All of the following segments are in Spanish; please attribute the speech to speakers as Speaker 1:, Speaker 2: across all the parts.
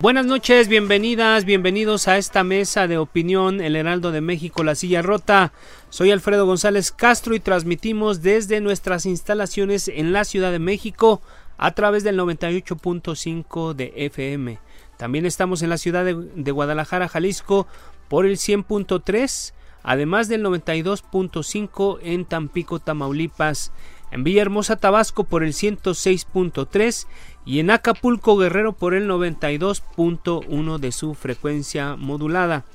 Speaker 1: Buenas noches, bienvenidas, bienvenidos a esta mesa de opinión, El Heraldo de México, La Silla Rota. Soy Alfredo González Castro y transmitimos desde nuestras instalaciones en la Ciudad de México a través del 98.5 de FM. También estamos en la ciudad de, Guadalajara, Jalisco, por el 100.3, además del 92.5 en Tampico, Tamaulipas en Villahermosa, Tabasco por el 106.3 y en Acapulco, Guerrero por el 92.1 de su frecuencia modulada.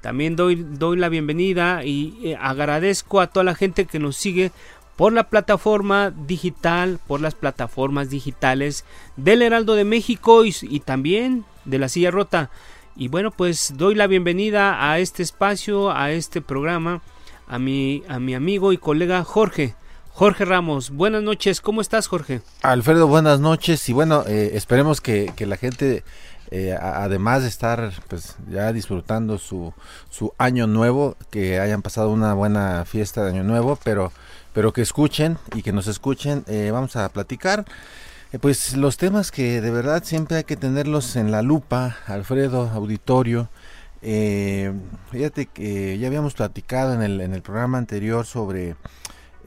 Speaker 1: También doy, doy la bienvenida y eh, agradezco a toda la gente que nos sigue por la plataforma digital, por las plataformas digitales del Heraldo de México y, y también de la Silla Rota. Y bueno, pues doy la bienvenida a este espacio, a este programa, a mi, a mi amigo y colega Jorge. Jorge Ramos, buenas noches, ¿cómo estás Jorge?
Speaker 2: Alfredo, buenas noches y bueno, eh, esperemos que, que, la gente, eh, además de estar pues ya disfrutando su, su año nuevo, que hayan pasado una buena fiesta de año nuevo, pero, pero que escuchen y que nos escuchen, eh, vamos a platicar. Eh, pues los temas que de verdad siempre hay que tenerlos en la lupa, Alfredo, auditorio. Eh, fíjate que ya habíamos platicado en el, en el programa anterior sobre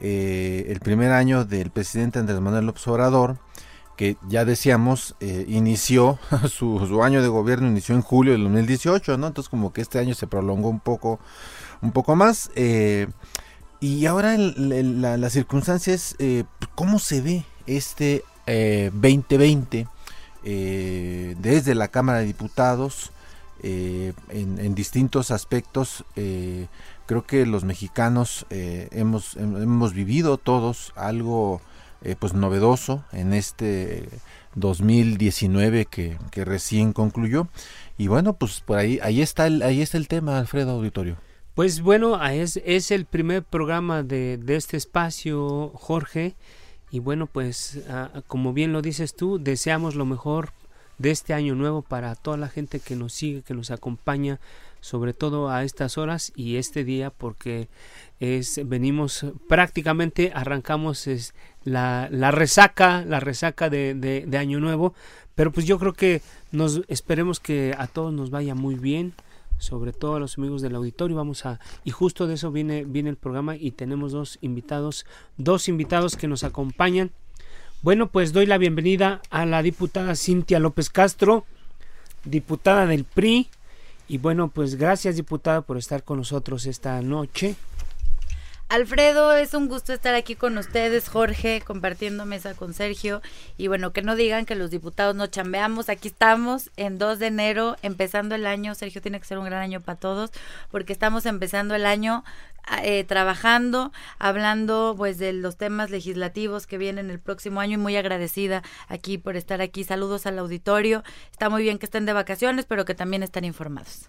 Speaker 2: eh, el primer año del presidente Andrés Manuel López Obrador, que ya decíamos, eh, inició su, año de gobierno, inició en julio del 2018, ¿no? Entonces como que este año se prolongó un poco, un poco más. Eh, y ahora el, el, la, circunstancia es cómo se ve este 2020 desde la Cámara de Diputados. En, distintos aspectos creo que los mexicanos eh, hemos, hemos vivido todos algo eh, pues novedoso en este 2019 que, que, recién concluyó. Y bueno pues por ahí ahí está el ahí está el tema Alfredo Auditorio.
Speaker 1: Pues bueno es, es el primer programa de, de este espacio Jorge. Y bueno pues uh, como bien lo dices tú deseamos lo mejor de este año nuevo para toda la gente que nos sigue que nos acompaña sobre todo a estas horas y este día porque es venimos prácticamente arrancamos es, la, la, resaca la resaca de, de, año nuevo pero pues yo creo que nos esperemos que a todos nos vaya muy bien sobre todo a los amigos del auditorio vamos a y justo de eso viene viene el programa y tenemos dos invitados dos invitados que nos acompañan. Bueno pues doy la bienvenida a la diputada Cintia López Castro diputada del PRI y bueno, pues gracias diputada por estar con nosotros esta noche.
Speaker 3: Alfredo, es un gusto estar aquí con ustedes, Jorge, compartiendo mesa con Sergio. Y bueno, que no digan que los diputados no chambeamos. Aquí estamos en 2 de enero, empezando el año. Sergio tiene que ser un gran año para todos, porque estamos empezando el año eh, trabajando, hablando pues de los temas legislativos que vienen el próximo año y muy agradecida aquí por estar aquí. Saludos al auditorio. Está muy bien que estén de vacaciones, pero que también están informados.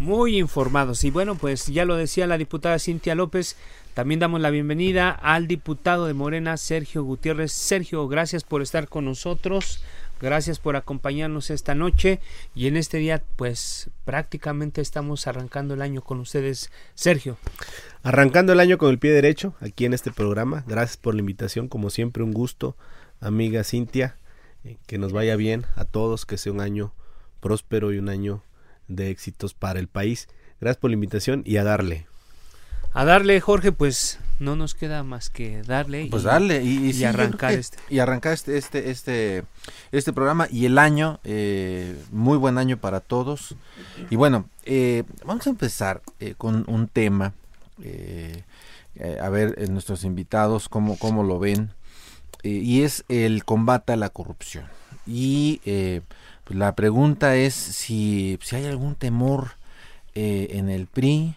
Speaker 1: Muy informados. Y bueno, pues ya lo decía la diputada Cintia López, también damos la bienvenida al diputado de Morena, Sergio Gutiérrez. Sergio, gracias por estar con nosotros. Gracias por acompañarnos esta noche y en este día pues prácticamente estamos arrancando el año con ustedes. Sergio.
Speaker 4: Arrancando el año con el pie derecho aquí en este programa. Gracias por la invitación, como siempre un gusto, amiga Cintia. Eh, que nos vaya bien a todos, que sea un año próspero y un año de éxitos para el país. Gracias por la invitación y a darle.
Speaker 1: A darle, Jorge, pues no nos queda más que darle.
Speaker 2: Pues darle y,
Speaker 1: arrancar este.
Speaker 2: Y arrancar este, este, este, este programa y el año, eh, muy buen año para todos. Y bueno, eh, vamos a empezar eh, con un tema. a ver, nuestros invitados, cómo, cómo lo ven. y es el combate a la corrupción. Y la pregunta es si, si hay algún temor en el PRI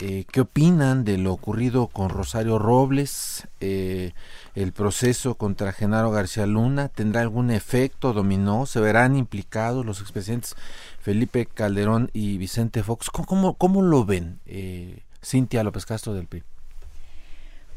Speaker 2: eh, ¿Qué opinan de lo ocurrido con Rosario Robles? Eh, ¿El proceso contra Genaro García Luna tendrá algún efecto dominó? ¿Se verán implicados los expresidentes Felipe Calderón y Vicente Fox? ¿Cómo, cómo, lo ven, eh, Cintia López Castro del PRI?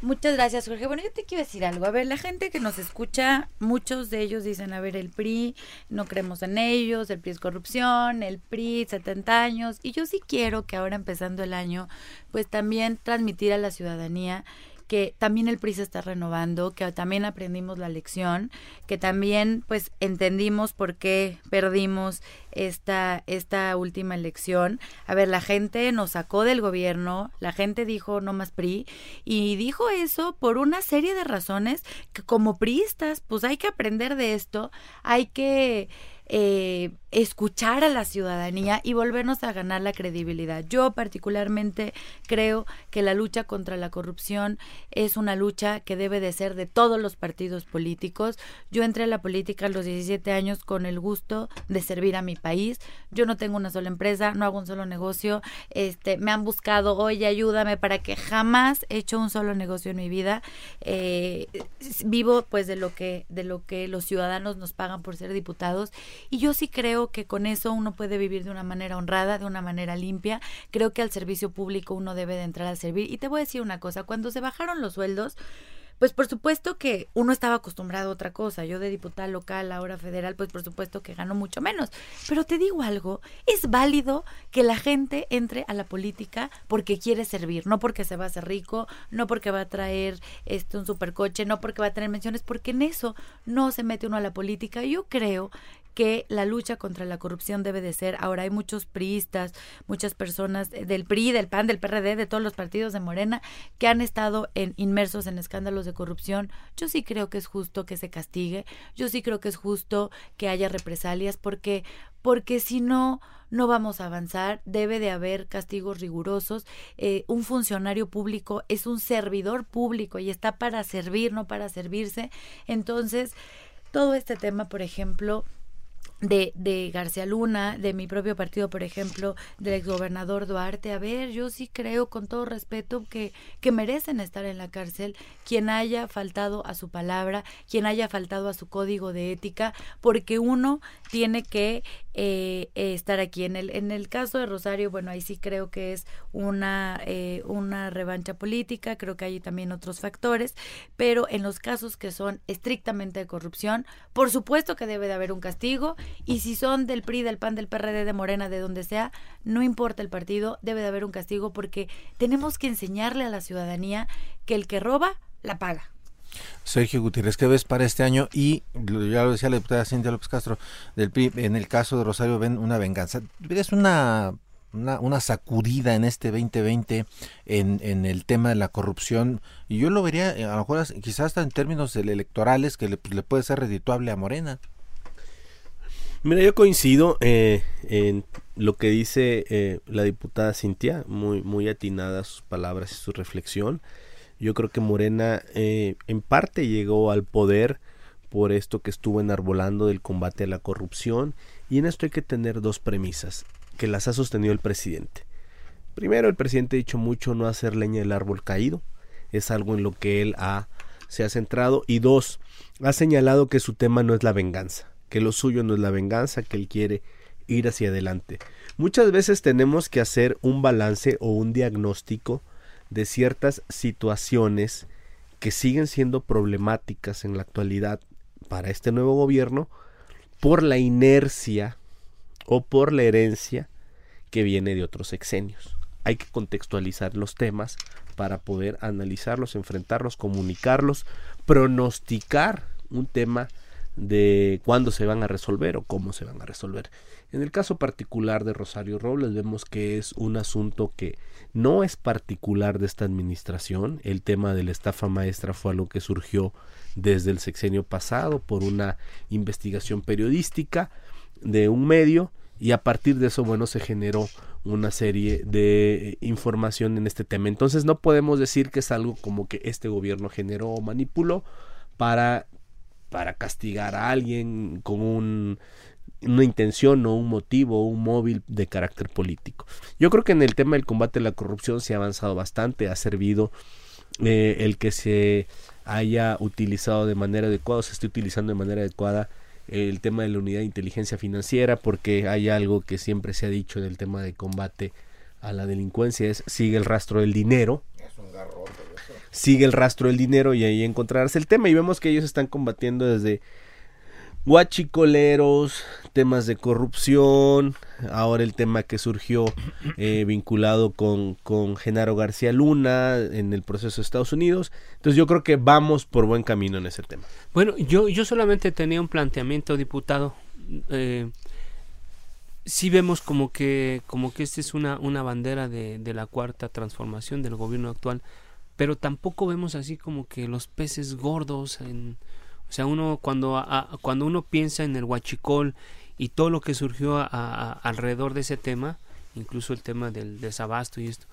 Speaker 3: Muchas gracias, Jorge. Bueno, yo te quiero decir algo. A ver, la gente que nos escucha, muchos de ellos dicen, a ver, el PRI, no creemos en ellos, el PRI es corrupción, el PRI, 70 años. Y yo sí quiero que ahora empezando el año, pues también transmitir a la ciudadanía que también el PRI se está renovando, que también aprendimos la lección, que también pues entendimos por qué perdimos esta, esta última elección. A ver, la gente nos sacó del gobierno, la gente dijo no más PRI y dijo eso por una serie de razones que como priistas pues hay que aprender de esto, hay que eh, escuchar a la ciudadanía y volvernos a ganar la credibilidad. Yo particularmente creo que la lucha contra la corrupción es una lucha que debe de ser de todos los partidos políticos. Yo entré a la política a los 17 años con el gusto de servir a mi país. Yo no tengo una sola empresa, no hago un solo negocio. Este, me han buscado, oye, ayúdame para que jamás he hecho un solo negocio en mi vida. Eh, vivo pues de lo que de lo que los ciudadanos nos pagan por ser diputados y yo sí creo que con eso uno puede vivir de una manera honrada, de una manera limpia. Creo que al servicio público uno debe de entrar a servir. Y te voy a decir una cosa, cuando se bajaron los sueldos, pues por supuesto que uno estaba acostumbrado a otra cosa. Yo de diputada local, ahora federal, pues por supuesto que gano mucho menos. Pero te digo algo, es válido que la gente entre a la política porque quiere servir, no porque se va a hacer rico, no porque va a traer este un supercoche, no porque va a tener menciones, porque en eso no se mete uno a la política. Yo creo que la lucha contra la corrupción debe de ser. Ahora hay muchos priistas, muchas personas del PRI, del PAN, del PRD, de todos los partidos de Morena que han estado en, inmersos en escándalos de corrupción. Yo sí creo que es justo que se castigue. Yo sí creo que es justo que haya represalias porque porque si no no vamos a avanzar, debe de haber castigos rigurosos. Eh, un funcionario público es un servidor público y está para servir, no para servirse. Entonces, todo este tema, por ejemplo, de, de García Luna, de mi propio partido, por ejemplo, del exgobernador Duarte. A ver, yo sí creo con todo respeto que, que merecen estar en la cárcel quien haya faltado a su palabra, quien haya faltado a su código de ética, porque uno tiene que eh, estar aquí. En el, en el caso de Rosario, bueno, ahí sí creo que es una, eh, una revancha política, creo que hay también otros factores, pero en los casos que son estrictamente de corrupción, por supuesto que debe de haber un castigo y si son del PRI, del PAN, del PRD, de Morena, de donde sea, no importa el partido, debe de haber un castigo porque tenemos que enseñarle a la ciudadanía que el que roba, la paga.
Speaker 2: Sergio Gutiérrez, ¿qué ves para este año? Y ya lo decía la diputada Cintia López Castro del PRI, en el caso de Rosario ven una venganza. ¿Es una, una, sacudida en este 2020 en, en el tema de la corrupción? Y yo lo vería, a lo mejor quizás hasta en términos electorales, que le, le puede ser redituable a Morena.
Speaker 4: Mira, yo coincido eh, en lo que dice eh, la diputada Cintia, muy, muy atinada sus palabras y su reflexión. Yo creo que Morena eh, en parte llegó al poder por esto que estuvo enarbolando del combate a la corrupción y en esto hay que tener dos premisas que las ha sostenido el presidente. Primero, el presidente ha dicho mucho no hacer leña del árbol caído, es algo en lo que él ha, se ha centrado y dos, ha señalado que su tema no es la venganza que lo suyo no es la venganza, que él quiere ir hacia adelante. Muchas veces tenemos que hacer un balance o un diagnóstico de ciertas situaciones que siguen siendo problemáticas en la actualidad para este nuevo gobierno por la inercia o por la herencia que viene de otros exenios. Hay que contextualizar los temas para poder analizarlos, enfrentarlos, comunicarlos, pronosticar un tema de cuándo se van a resolver o cómo se van a resolver. En el caso particular de Rosario Robles vemos que es un asunto que no es particular de esta administración. El tema de la estafa maestra fue algo que surgió desde el sexenio pasado por una investigación periodística de un medio y a partir de eso, bueno, se generó una serie de información en este tema. Entonces no podemos decir que es algo como que este gobierno generó o manipuló para, para castigar a alguien con un, una intención o un motivo o un móvil de carácter político. Yo creo que en el tema del combate a la corrupción se ha avanzado bastante, ha servido eh, el que se haya utilizado de manera adecuada, se esté utilizando de manera adecuada el tema de la unidad de inteligencia financiera, porque hay algo que siempre se ha dicho del tema de combate a la delincuencia, es sigue el rastro del dinero. Sigue el rastro del dinero y ahí encontrarás el tema. Y vemos que ellos están combatiendo desde guachicoleros, temas de corrupción, ahora el tema que surgió eh, vinculado con, con Genaro García Luna en el proceso de Estados Unidos. Entonces yo creo que vamos por buen camino en ese tema.
Speaker 1: Bueno, yo, yo solamente tenía un planteamiento, diputado. Eh, sí vemos como que, como que esta es una, una bandera de, de la cuarta transformación del gobierno actual, pero tampoco vemos así como que los peces gordos en o sea, uno cuando, cuando uno piensa en el huachicol y todo lo que surgió alrededor de ese tema, incluso el tema del desabasto y esto,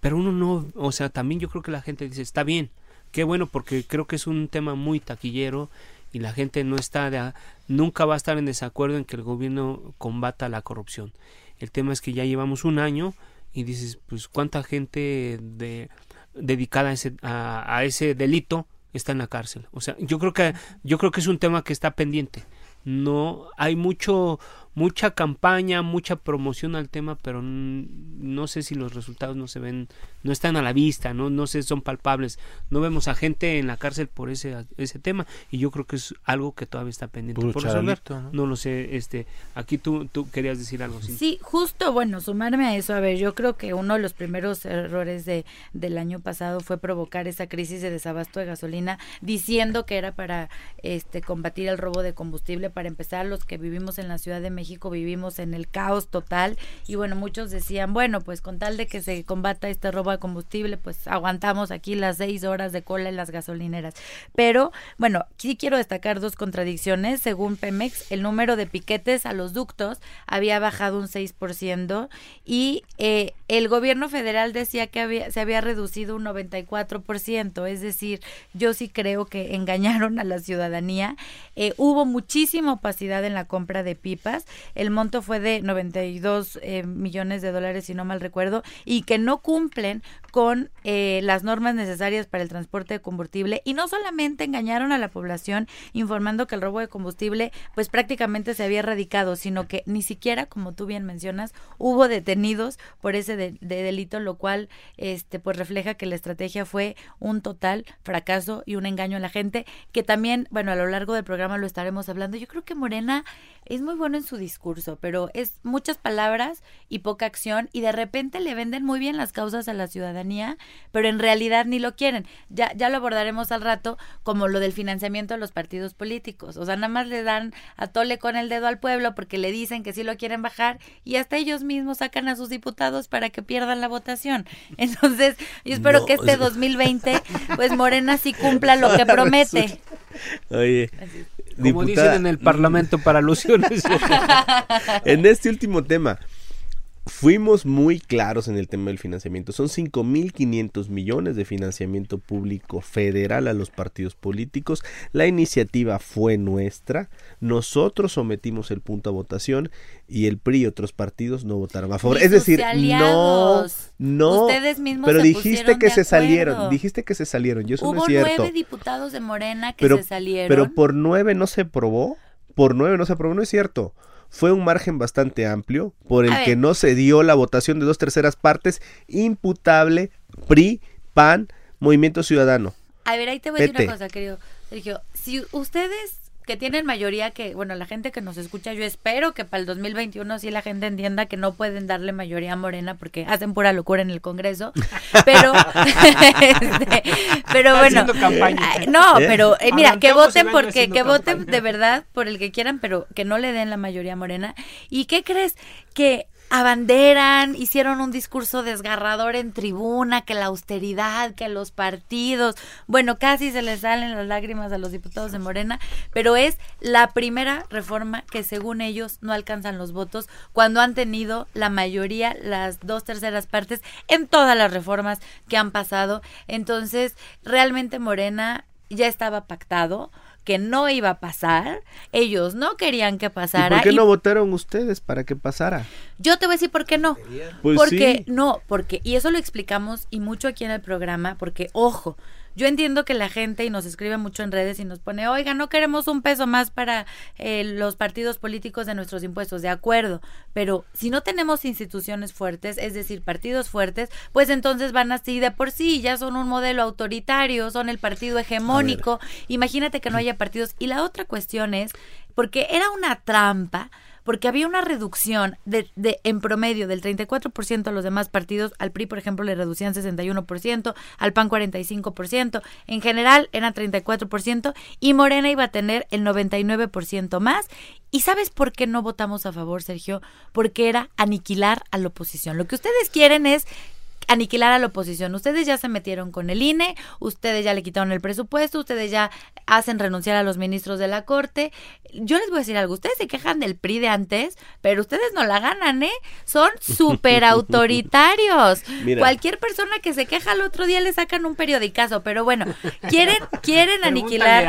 Speaker 1: pero uno no, o sea, también yo creo que la gente dice, está bien, qué bueno, porque creo que es un tema muy taquillero y la gente no está, de, nunca va a estar en desacuerdo en que el gobierno combata la corrupción. El tema es que ya llevamos un año y dices, pues cuánta gente de, dedicada a ese, a ese delito está en la cárcel. O sea, yo creo que yo creo que es un tema que está pendiente. No hay mucho mucha campaña, mucha promoción al tema, pero no sé si los resultados no se ven, no están a la vista, no, no sé, son palpables. No vemos a gente en la cárcel por ese, ese tema y yo creo que es algo que todavía está pendiente por resolver. ¿no? lo sé, este, aquí tú, tú querías decir algo.
Speaker 3: Sí, justo, bueno, sumarme a eso, a ver, yo creo que uno de los primeros errores de, del año pasado fue provocar esa crisis de desabasto de gasolina diciendo que era para este combatir el robo de combustible, para empezar los que vivimos en la Ciudad de México México vivimos en el caos total y bueno, muchos decían, bueno, pues con tal de que se combata este robo de combustible, pues aguantamos aquí las seis horas de cola en las gasolineras. Pero bueno, sí quiero destacar dos contradicciones. Según Pemex, el número de piquetes a los ductos había bajado un 6% y eh, el gobierno federal decía que había, se había reducido un 94%. Es decir, yo sí creo que engañaron a la ciudadanía. Eh, hubo muchísima opacidad en la compra de pipas el monto fue de 92 eh, millones de dólares, si no mal recuerdo, y que no cumplen con eh, las normas necesarias para el transporte de combustible. Y no solamente engañaron a la población informando que el robo de combustible pues prácticamente se había erradicado, sino que ni siquiera, como tú bien mencionas, hubo detenidos por ese de, delito, lo cual este pues refleja que la estrategia fue un total fracaso y un engaño a la gente, que también, bueno, a lo largo del programa lo estaremos hablando. Yo creo que Morena es muy bueno en su discurso, pero es muchas palabras y poca acción y de repente le venden muy bien las causas a la ciudadanía, pero en realidad ni lo quieren. Ya, ya lo abordaremos al rato como lo del financiamiento de los partidos políticos. O sea, nada más le dan a tole con el dedo al pueblo porque le dicen que sí lo quieren bajar y hasta ellos mismos sacan a sus diputados para que pierdan la votación. Entonces, yo espero que este 2020, pues Morena sí cumpla lo que promete.
Speaker 4: Oye,
Speaker 1: como dicen en el Parlamento para alusiones.
Speaker 4: en este último tema, Fuimos muy claros en el tema del financiamiento. Son 5.500 millones de financiamiento público federal a los partidos políticos. La iniciativa fue nuestra. Nosotros sometimos el punto a votación y el PRI y otros partidos no votaron a favor. Es decir, no, no.
Speaker 3: Ustedes mismos
Speaker 4: pero dijiste que se salieron. Dijiste que se salieron. Yo eso no es cierto.
Speaker 3: nueve diputados de Morena que se salieron.
Speaker 4: Pero por nueve no se aprobó. Por nueve no se aprobó. No es cierto fue un margen bastante amplio por el que no se dio la votación de dos terceras partes imputable PRI, PAN, Movimiento Ciudadano.
Speaker 3: A ver, ahí te voy a decir una cosa, querido Sergio. Si ustedes que tienen mayoría que, bueno, la gente que nos escucha, yo espero que para el 2021 sí la gente entienda que no pueden darle mayoría a Morena porque hacen pura locura en el Congreso. Pero, este, pero bueno, no, ¿Eh? pero eh, mira, que voten porque, que voten de verdad por el que quieran, pero que no le den la mayoría a Morena. ¿Y qué crees? Que abanderan, hicieron un discurso desgarrador en tribuna, que la austeridad, que los partidos, bueno, casi se les salen las lágrimas a los diputados de Morena, pero es la primera reforma que según ellos no alcanzan los votos cuando han tenido la mayoría, las dos terceras partes en todas las reformas que han pasado. Entonces, realmente Morena ya estaba pactado que no iba a pasar, ellos no querían que pasara.
Speaker 4: ¿Y ¿Por qué no votaron ustedes para que pasara?
Speaker 3: Yo te voy a decir por qué no. Pues porque no, porque, y eso lo explicamos y mucho aquí en el programa, porque, ojo, yo entiendo que la gente y nos escribe mucho en redes y nos pone, oiga, no queremos un peso más para eh, los partidos políticos de nuestros impuestos, de acuerdo, pero si no tenemos instituciones fuertes, es decir, partidos fuertes, pues entonces van así de por sí, ya son un modelo autoritario, son el partido hegemónico, imagínate que no haya partidos. Y la otra cuestión es, porque era una trampa, porque había una reducción de, de en promedio del 34% a los demás partidos. Al PRI, por ejemplo, le reducían 61%, al PAN 45%, en general eran 34% y Morena iba a tener el 99% más. ¿Y sabes por qué no votamos a favor, Sergio? Porque era aniquilar a la oposición. Lo que ustedes quieren es aniquilar a la oposición. Ustedes ya se metieron con el INE, ustedes ya le quitaron el presupuesto, ustedes ya hacen renunciar a los ministros de la Corte. Yo les voy a decir algo, ustedes se quejan del PRI de antes, pero ustedes no la ganan, ¿eh? Son súper autoritarios. Cualquier persona que se queja el otro día le sacan un periodicazo, pero bueno, quieren quieren aniquilar.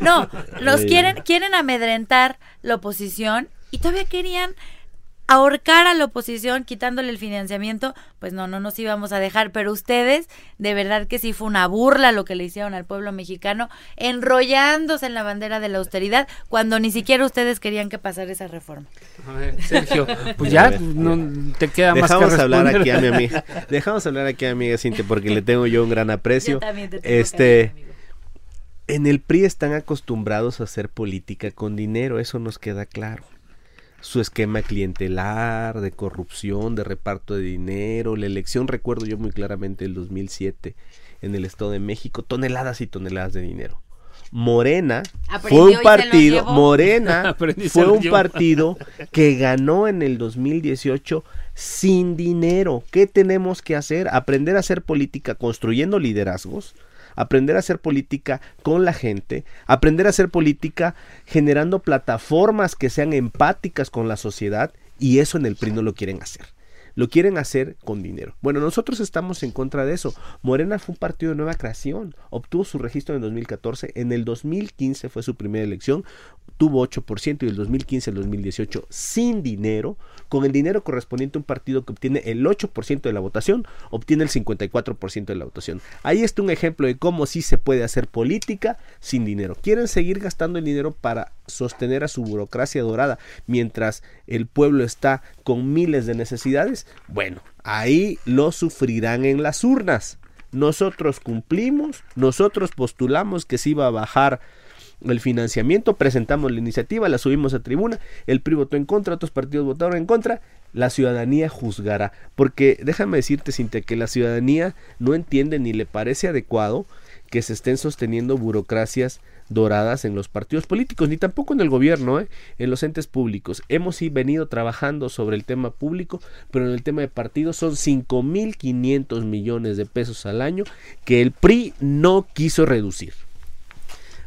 Speaker 3: No, los quieren quieren amedrentar la oposición y todavía querían ahorcar a la oposición quitándole el financiamiento, pues no, no nos íbamos a dejar, pero ustedes, de verdad que sí fue una burla lo que le hicieron al pueblo mexicano, enrollándose en la bandera de la austeridad, cuando ni siquiera ustedes querían que pasara esa reforma.
Speaker 1: A ver, Sergio, pues ya no te queda
Speaker 4: más
Speaker 1: que
Speaker 4: hablar aquí a mi amiga. Dejamos hablar aquí a mi amiga Cintia porque le tengo yo un gran aprecio. este en el PRI están acostumbrados a hacer política con dinero, eso nos queda claro su esquema clientelar, de corrupción, de reparto de dinero, la elección, recuerdo yo muy claramente el 2007 en el Estado de México, toneladas y toneladas de dinero. Morena fue un partido, Morena fue un partido que ganó en el 2018 sin dinero. ¿Qué tenemos que hacer? Aprender a hacer política construyendo liderazgos, aprender a hacer política con la gente, aprender a hacer política generando plataformas que sean empáticas con la sociedad y eso en el PRI no lo quieren hacer lo quieren hacer con dinero. Bueno, nosotros estamos en contra de eso. Morena fue un partido de nueva creación, obtuvo su registro en 2014, en el 2015 fue su primera elección, tuvo 8% y el 2015 el 2018 sin dinero, con el dinero correspondiente a un partido que obtiene el 8% de la votación, obtiene el 54% de la votación. Ahí está un ejemplo de cómo sí se puede hacer política sin dinero. Quieren seguir gastando el dinero para sostener a su burocracia dorada mientras el pueblo está con miles de necesidades. Bueno, ahí lo sufrirán en las urnas. Nosotros cumplimos, nosotros postulamos que se iba a bajar el financiamiento, presentamos la iniciativa, la subimos a tribuna, el PRI votó en contra, otros partidos votaron en contra, la ciudadanía juzgará. Porque déjame decirte, Cintia, que la ciudadanía no entiende ni le parece adecuado que se estén sosteniendo burocracias doradas en los partidos políticos, ni tampoco en el gobierno, ¿eh? en los entes públicos. Hemos venido trabajando sobre el tema público, pero en el tema de partidos son 5.500 millones de pesos al año que el PRI no quiso reducir.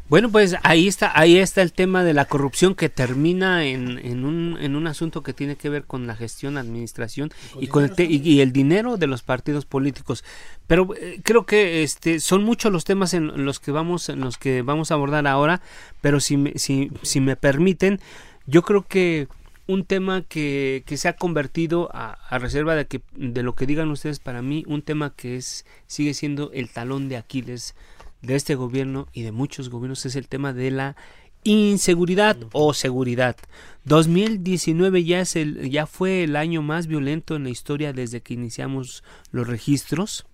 Speaker 1: Bueno, pues ahí está, ahí está el tema de la corrupción que termina en, en, un, en un asunto que tiene que ver con la gestión, administración y con el, y, el dinero de los partidos políticos. Pero eh, creo que este son muchos los temas en los que vamos en los que vamos a abordar ahora, pero si me, si, si me permiten, yo creo que un tema que, que se ha convertido a, a, reserva de que de lo que digan ustedes para mí un tema que es sigue siendo el talón de Aquiles de este gobierno y de muchos gobiernos es el tema de la inseguridad o seguridad. 2019 ya es el ya fue el año más violento en la historia desde que iniciamos los registros.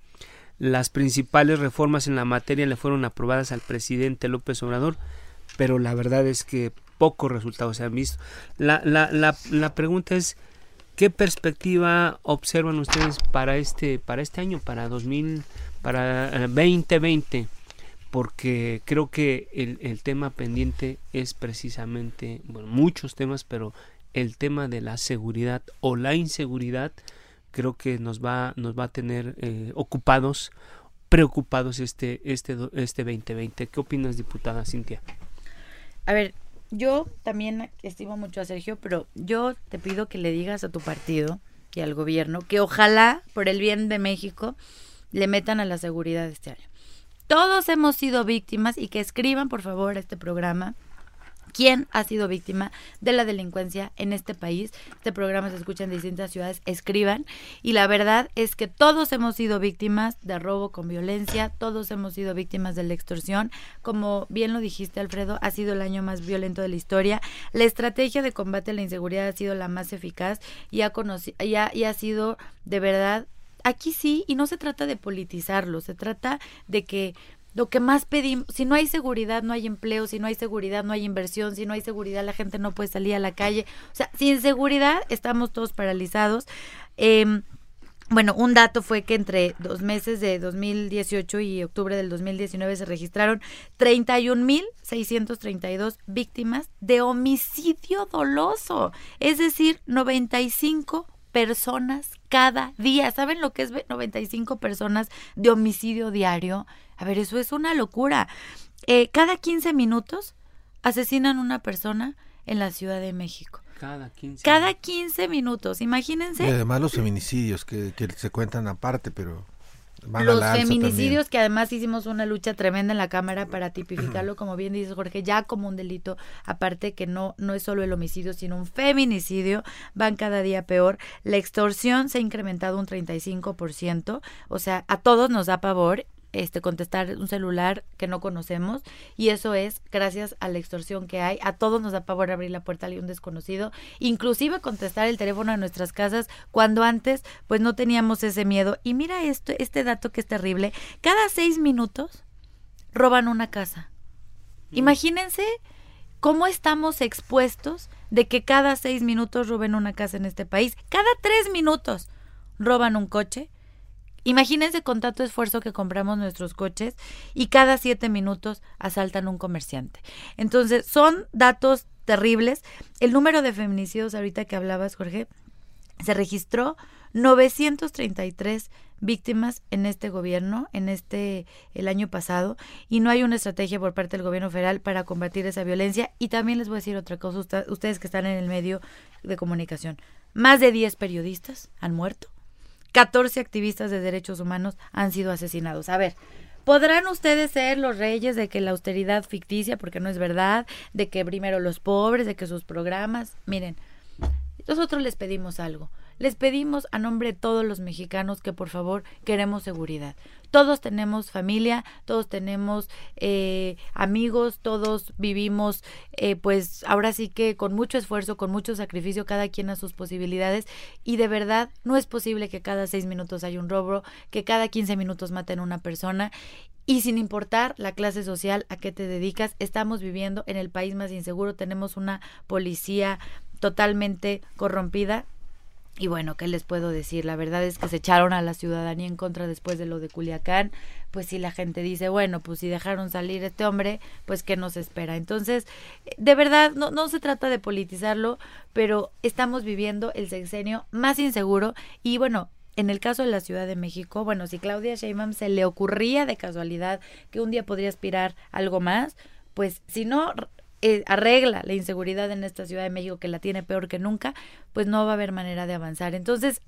Speaker 1: Las principales reformas en la materia le fueron aprobadas al presidente López Obrador, pero la verdad es que pocos resultados se han visto. La, la, la, la pregunta es, ¿qué perspectiva observan ustedes para este, para este año, para 2000, para 2020? Porque creo que el, el tema pendiente es precisamente, bueno, muchos temas, pero el tema de la seguridad o la inseguridad creo que nos va, nos va a tener eh, ocupados, preocupados este, este, este 2020. ¿Qué opinas, diputada Cintia?
Speaker 3: A ver, yo también estimo mucho a Sergio, pero yo te pido que le digas a tu partido y al gobierno que ojalá, por el bien de México, le metan a la seguridad este año. Todos hemos sido víctimas y que escriban, por favor, a este programa quién ha sido víctima de la delincuencia en este país. Este programa se escucha en distintas ciudades, escriban. Y la verdad es que todos hemos sido víctimas de robo con violencia, todos hemos sido víctimas de la extorsión. Como bien lo dijiste, Alfredo, ha sido el año más violento de la historia. La estrategia de combate a la inseguridad ha sido la más eficaz y ha, y ha, y ha sido de verdad aquí sí, y no se trata de politizarlo, se trata de que lo que más pedimos, si no hay seguridad, no hay empleo, si no hay seguridad, no hay inversión, si no hay seguridad, la gente no puede salir a la calle. O sea, sin seguridad estamos todos paralizados. Eh, bueno, un dato fue que entre dos meses de 2018 y octubre del 2019 se registraron 31.632 víctimas de homicidio doloso, es decir, 95 personas cada día. ¿Saben lo que es 95 personas de homicidio diario? A ver, eso es una locura. Eh, cada 15 minutos asesinan una persona en la Ciudad de México.
Speaker 1: Cada 15
Speaker 3: Cada 15 minutos, imagínense.
Speaker 2: Y además los feminicidios que, que se cuentan aparte, pero
Speaker 3: los feminicidios que además hicimos una lucha tremenda en la cámara para tipificarlo como bien dice Jorge ya como un delito aparte que no no es solo el homicidio sino un feminicidio van cada día peor. La extorsión se ha incrementado un 35% o sea a todos nos da pavor este, contestar un celular que no conocemos y eso es gracias a la extorsión que hay. A todos nos da pavor abrir la puerta a un desconocido, inclusive contestar el teléfono de nuestras casas cuando antes pues no teníamos ese miedo. Y mira esto, este dato que es terrible, cada seis minutos roban una casa. Mm. Imagínense cómo estamos expuestos de que cada seis minutos roben una casa en este país. Cada tres minutos roban un coche, Imagínense con tanto esfuerzo que compramos nuestros coches y cada siete minutos asaltan un comerciante. Entonces, son datos terribles. El número de feminicidios, ahorita que hablabas, Jorge, se registró 933 víctimas en este gobierno, en este el año pasado, y no hay una estrategia por parte del gobierno federal para combatir esa violencia. Y también les voy a decir otra cosa, ustedes que están en el medio de comunicación, más de 10 periodistas han muerto 14 activistas de derechos humanos han sido asesinados. A ver, podrán ustedes ser los reyes de que la austeridad ficticia, porque no es verdad, de que primero los pobres, de que sus programas, miren, nosotros les pedimos algo. Les pedimos a nombre de todos los mexicanos que por favor queremos seguridad. Todos tenemos familia, todos tenemos eh, amigos, todos vivimos, eh, pues ahora sí que con mucho esfuerzo, con mucho sacrificio, cada quien a sus posibilidades. Y de verdad no es posible que cada seis minutos haya un robo, que cada quince minutos maten a una persona. Y sin importar la clase social a qué te dedicas, estamos viviendo en el país más inseguro, tenemos una policía totalmente corrompida y bueno, ¿qué les puedo decir? La verdad es que se echaron a la ciudadanía en contra después de lo de Culiacán. Pues si la gente dice, bueno, pues si dejaron salir este hombre, pues ¿qué nos espera? Entonces, de verdad, no, no se trata de politizarlo, pero estamos viviendo el sexenio más inseguro y bueno, en el caso de la Ciudad de México, bueno, si Claudia Sheinbaum se le ocurría de casualidad que un día podría aspirar algo más, pues si no eh, arregla la inseguridad en esta Ciudad de México que la tiene peor que nunca, pues no va a haber manera de avanzar. Entonces,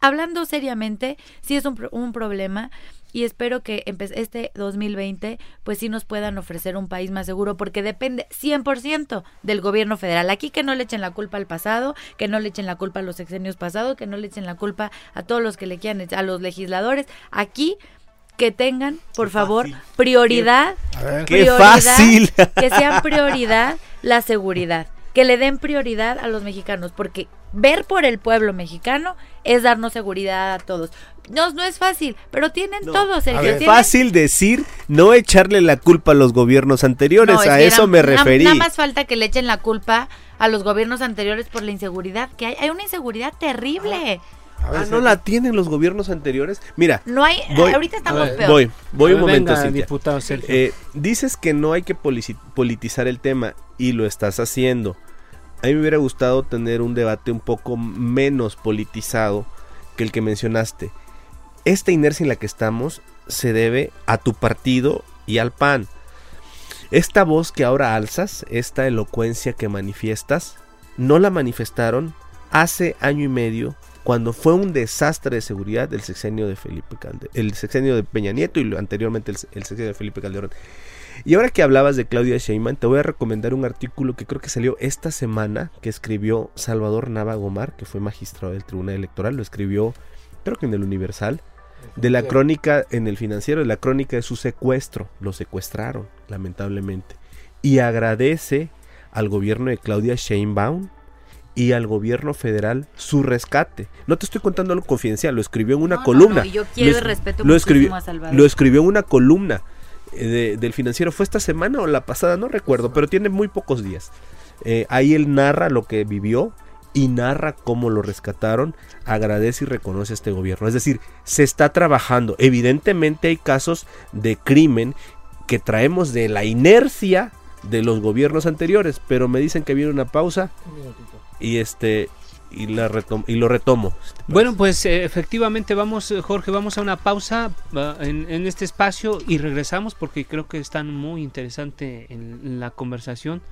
Speaker 3: hablando seriamente, sí es un, un problema y espero que este 2020 pues sí nos puedan ofrecer un país más seguro porque depende 100% del gobierno federal. Aquí que no le echen la culpa al pasado, que no le echen la culpa a los sexenios pasados, que no le echen la culpa a todos los que le quieran, a los legisladores. Aquí que tengan, por favor, prioridad,
Speaker 4: qué, fácil.
Speaker 3: que sean prioridad la seguridad, que le den prioridad a los mexicanos, porque ver por el pueblo mexicano es darnos seguridad a todos. No, no es fácil, pero tienen todo, Sergio.
Speaker 4: Es fácil decir no echarle la culpa a los gobiernos anteriores, a eso me referí.
Speaker 3: Nada más falta que le echen la culpa a los gobiernos anteriores por la inseguridad que hay. Hay una inseguridad terrible.
Speaker 4: Ah, no la tienen los gobiernos anteriores. Mira,
Speaker 3: no hay. ahorita estamos peor.
Speaker 4: Voy, voy un momento, diputado eh, dices que no hay que politizar el tema y lo estás haciendo. A mí me hubiera gustado tener un debate un poco menos politizado que el que mencionaste. Esta inercia en la que estamos se debe a tu partido y al PAN. Esta voz que ahora alzas, esta elocuencia que manifiestas, no la manifestaron hace año y medio cuando fue un desastre de seguridad del sexenio de Felipe Calderón, el sexenio de Peña Nieto y anteriormente el, sexenio de Felipe Calderón. Y ahora que hablabas de Claudia Sheinbaum, te voy a recomendar un artículo que creo que salió esta semana, que escribió Salvador Nava Gomar, que fue magistrado del Tribunal Electoral, lo escribió creo que en el Universal, de la crónica en el financiero, de la crónica de su secuestro, lo secuestraron, lamentablemente. Y agradece al gobierno de Claudia Sheinbaum y al gobierno federal su rescate. No te estoy contando algo confidencial, lo escribió en una columna.
Speaker 3: yo quiero lo, respeto
Speaker 4: lo escribió, lo escribió en una columna eh, del financiero. ¿Fue esta semana o la pasada? No recuerdo, pero tiene muy pocos días. Eh, ahí él narra lo que vivió y narra cómo lo rescataron, agradece y reconoce a este gobierno. Es decir, se está trabajando. Evidentemente hay casos de crimen que traemos de la inercia de los gobiernos anteriores, pero me dicen que viene una pausa y este y la y lo retomo.
Speaker 1: Bueno, pues eh, efectivamente vamos, eh, Jorge, vamos a una pausa en, este espacio y regresamos porque creo que están muy interesante en, la conversación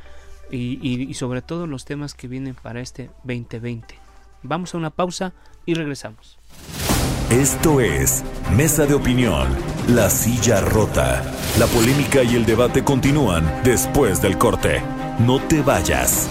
Speaker 1: y, y, sobre todo los temas que vienen para este 2020. Vamos a una pausa y regresamos.
Speaker 5: Esto es Mesa de Opinión, La Silla Rota. La polémica y el debate continúan después del corte. No te vayas.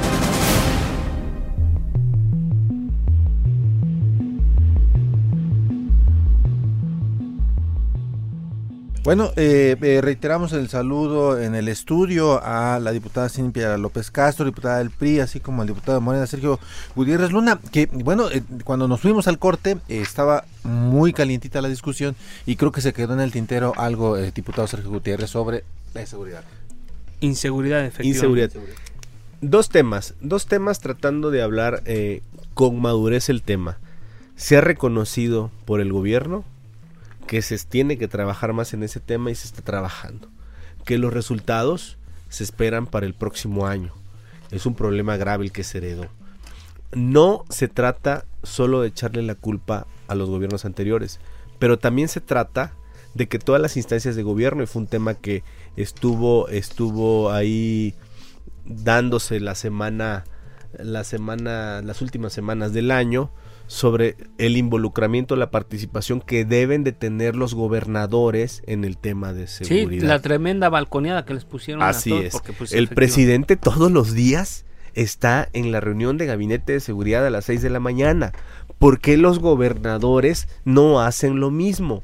Speaker 2: Bueno, eh, eh, reiteramos el saludo en el estudio a la diputada Cintia López Castro, diputada del PRI, así como al diputado de Morena Sergio Gutiérrez Luna, que bueno, eh, cuando nos fuimos al corte estaba muy calientita la discusión y creo que se quedó en el tintero algo, diputado Sergio Gutiérrez, sobre la inseguridad.
Speaker 1: Inseguridad, efectivamente.
Speaker 4: Inseguridad. Dos temas, dos temas tratando de hablar con madurez el tema. Se ha reconocido por el gobierno que se tiene que trabajar más en ese tema y se está trabajando. Que los resultados se esperan para el próximo año. Es un problema grave el que se heredó. No se trata solo de echarle la culpa a los gobiernos anteriores, pero también se trata de que todas las instancias de gobierno, y fue un tema que estuvo, estuvo ahí dándose la semana, la semana, las últimas semanas del año, sobre el involucramiento, la participación que deben de tener los gobernadores en el tema de seguridad.
Speaker 1: Sí, la tremenda balconeada que les pusieron.
Speaker 4: Así es. Pues, el presidente todos los días está en la reunión de gabinete de seguridad a las 6 de la mañana. ¿Por qué los gobernadores no hacen lo mismo?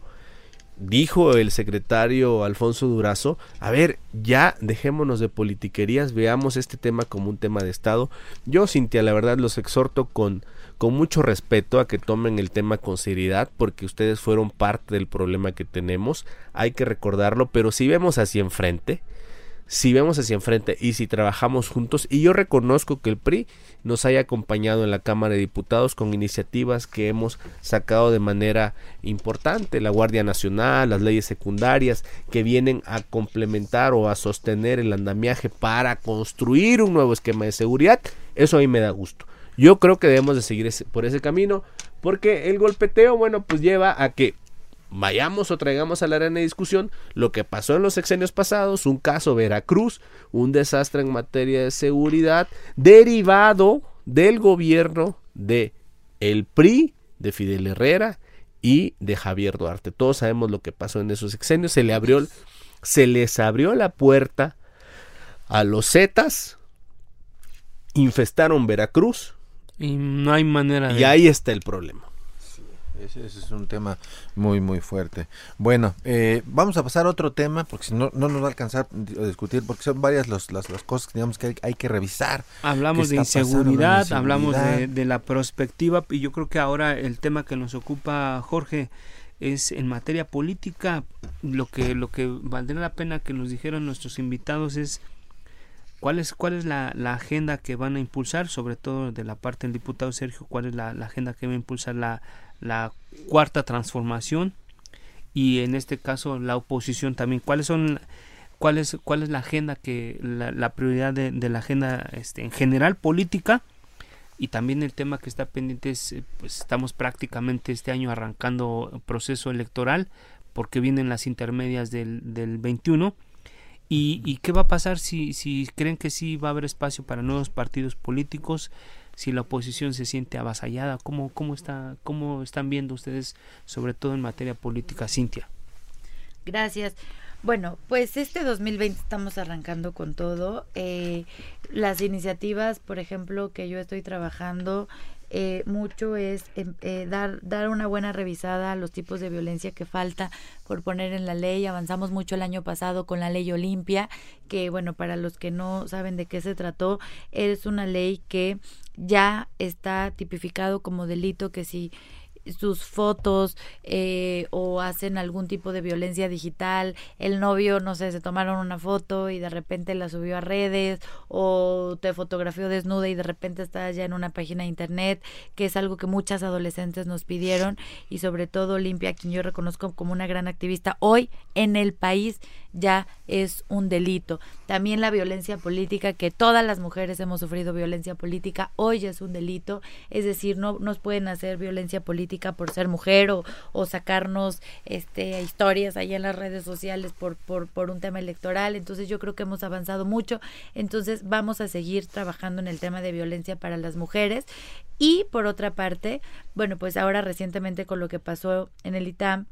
Speaker 4: dijo el secretario Alfonso Durazo, a ver, ya dejémonos de politiquerías, veamos este tema como un tema de Estado. Yo, Cintia, la verdad los exhorto con, con mucho respeto a que tomen el tema con seriedad, porque ustedes fueron parte del problema que tenemos, hay que recordarlo, pero si vemos hacia enfrente, si vemos hacia enfrente y si trabajamos juntos, y yo reconozco que el PRI nos haya acompañado en la Cámara de Diputados con iniciativas que hemos sacado de manera importante, la Guardia Nacional, las leyes secundarias, que vienen a complementar o a sostener el andamiaje para construir un nuevo esquema de seguridad, eso a mí me da gusto. Yo creo que debemos de seguir por ese camino, porque el golpeteo, bueno, pues lleva a que vayamos o traigamos a la arena de discusión lo que pasó en los sexenios pasados, un caso Veracruz, un desastre en materia de seguridad derivado del gobierno de el PRI, de Fidel Herrera y de Javier Duarte. Todos sabemos lo que pasó en esos sexenios, se le abrió se les abrió la puerta a los Zetas, infestaron Veracruz
Speaker 1: Y no hay manera de...
Speaker 4: Y ahí está el problema.
Speaker 2: Ese, ese es un tema muy, muy fuerte. Bueno, eh, vamos a pasar a otro tema, porque si no, no nos va a alcanzar a discutir, porque son varias los, las, las cosas que digamos que hay, hay que revisar.
Speaker 1: Hablamos
Speaker 2: ¿Qué
Speaker 1: de inseguridad,
Speaker 2: La
Speaker 1: hablamos de, la perspectiva y yo creo que ahora el tema que nos ocupa Jorge es en materia política. Lo que, lo que valdría la pena que nos dijeran nuestros invitados es cuál es, cuál es la, la agenda que van a impulsar, sobre todo de la parte del diputado Sergio, cuál es la, agenda que va a impulsar la, la cuarta transformación y en este caso la oposición también. ¿Cuáles son cuál es cuál es la agenda que la, la prioridad de, de la agenda este, en general política y también el tema que está pendiente es eh, pues estamos prácticamente este año arrancando proceso electoral porque vienen las intermedias del, del 21 y, y qué va a pasar si, si creen que sí va a haber espacio para nuevos partidos políticos si la oposición se siente avasallada cómo está cómo están viendo ustedes sobre todo en materia política Cintia
Speaker 3: Gracias. Bueno, pues este 2020 estamos arrancando con todo. Eh, las iniciativas, por ejemplo, que yo estoy trabajando eh, mucho es em, eh, dar, dar una buena revisada a los tipos de violencia que falta por poner en la ley. Avanzamos mucho el año pasado con la ley Olimpia, que bueno, para los que no saben de qué se trató, es una ley que ya está tipificado como delito que si sus fotos eh, o hacen algún tipo de violencia digital, el novio, no sé, se tomaron una foto y de repente la subió a redes o te fotografió desnuda y de repente estás ya en una página de internet, que es algo que muchas adolescentes nos pidieron y sobre todo Olimpia, quien yo reconozco como una gran activista, hoy en el país ya es un delito. También la violencia política, que todas las mujeres hemos sufrido violencia política, hoy es un delito, es decir, no nos pueden hacer violencia política por ser mujer o, o sacarnos este historias ahí en las redes sociales por, por, por un tema electoral. Entonces yo creo que hemos avanzado mucho. Entonces vamos a seguir trabajando en el tema de violencia para las mujeres. Y por otra parte, bueno, pues ahora recientemente con lo que pasó en el ITAM,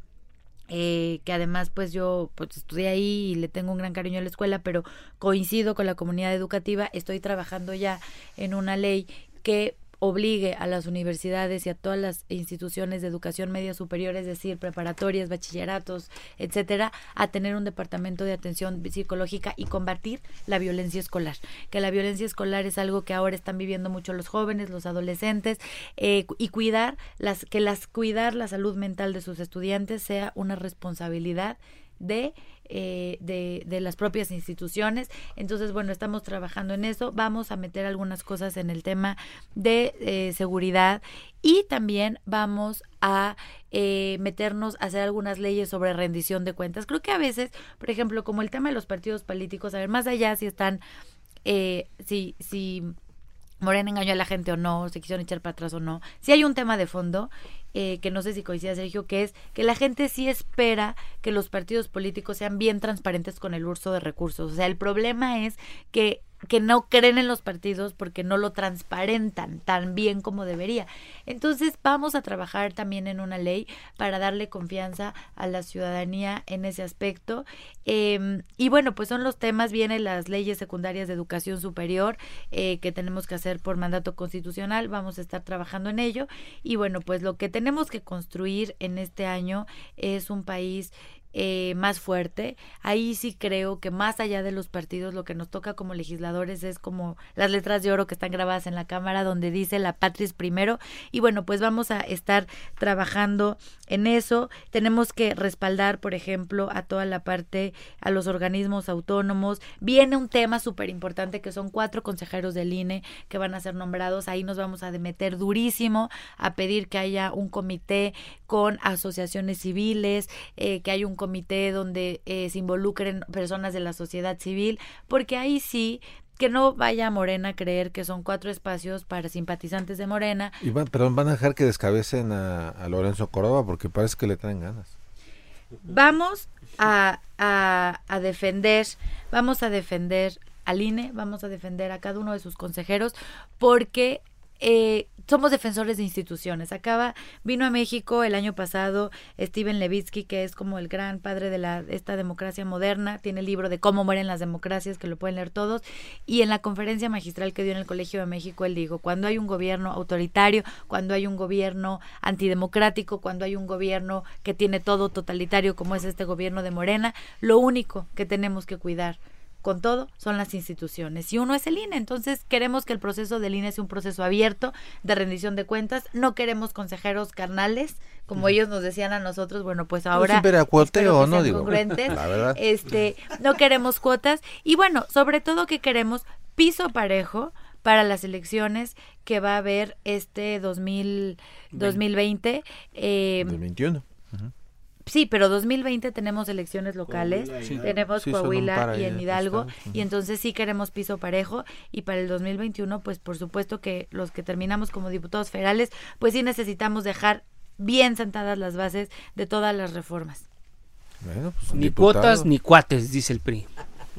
Speaker 3: eh, que además pues yo pues estudié ahí y le tengo un gran cariño a la escuela, pero coincido con la comunidad educativa, estoy trabajando ya en una ley que obligue a las universidades y a todas las instituciones de educación media superior, es decir, preparatorias, bachilleratos, etcétera, a tener un departamento de atención psicológica y combatir la violencia escolar. Que la violencia escolar es algo que ahora están viviendo mucho los jóvenes, los adolescentes, eh, y cuidar las que las cuidar la salud mental de sus estudiantes sea una responsabilidad de, eh, de, de, las propias instituciones. Entonces, bueno, estamos trabajando en eso. Vamos a meter algunas cosas en el tema de eh, seguridad y también vamos a eh, meternos a hacer algunas leyes sobre rendición de cuentas. Creo que a veces, por ejemplo, como el tema de los partidos políticos, a ver, más allá si están, eh, si, si Morena engañó a la gente o no, se quisieron echar para atrás o no. Si hay un tema de fondo, eh, que no sé si coincide Sergio, que es que la gente sí espera que los partidos políticos sean bien transparentes con el uso de recursos. O sea, el problema es que que no creen en los partidos porque no lo transparentan tan bien como debería. Entonces vamos a trabajar también en una ley para darle confianza a la ciudadanía en ese aspecto. Eh, y bueno, pues son los temas, vienen las leyes secundarias de educación superior eh, que tenemos que hacer por mandato constitucional, vamos a estar trabajando en ello. Y bueno, pues lo que tenemos que construir en este año es un país eh, más fuerte. Ahí sí creo que más allá de los partidos, lo que nos toca como legisladores es como las letras de oro que están grabadas en la Cámara, donde dice la patria es primero. Y bueno, pues vamos a estar trabajando en eso. Tenemos que respaldar, por ejemplo, a toda la parte, a los organismos autónomos. Viene un tema súper importante que son cuatro consejeros del INE que van a ser nombrados. Ahí nos vamos a meter durísimo a pedir que haya un comité con asociaciones civiles, eh, que haya un donde eh, se involucren personas de la sociedad civil, porque ahí sí que no vaya Morena a creer que son cuatro espacios para simpatizantes de Morena.
Speaker 2: Y van, perdón, van a dejar que descabecen a, a Lorenzo Córdoba porque parece que le traen ganas.
Speaker 3: Vamos a, a, a defender, vamos a defender al INE, vamos a defender a cada uno de sus consejeros, porque eh, somos defensores de instituciones. Acaba, vino a México el año pasado Steven Levitsky, que es como el gran padre de la, esta democracia moderna, tiene el libro de cómo mueren las democracias, que lo pueden leer todos, y en la conferencia magistral que dio en el Colegio de México, él dijo, cuando hay un gobierno autoritario, cuando hay un gobierno antidemocrático, cuando hay un gobierno que tiene todo totalitario, como es este gobierno de Morena, lo único que tenemos que cuidar con todo son las instituciones y uno es el INE. Entonces queremos que el proceso del INE sea un proceso abierto de rendición de cuentas. No queremos consejeros carnales, como ellos nos decían a nosotros. Bueno, pues ahora
Speaker 2: cuoteo, no digo.
Speaker 3: La verdad. Este, no queremos cuotas y bueno, sobre todo que queremos piso parejo para las elecciones que va a haber este 2000, 2020. Eh,
Speaker 2: 2021.
Speaker 3: Sí, pero 2020 tenemos elecciones locales, tenemos Coahuila y en Hidalgo, y entonces sí queremos piso parejo, y para el 2021, pues por supuesto que los que terminamos como diputados federales, pues sí necesitamos dejar bien sentadas las bases de todas las reformas.
Speaker 1: Pues, ni cuotas ni cuates, dice el PRI.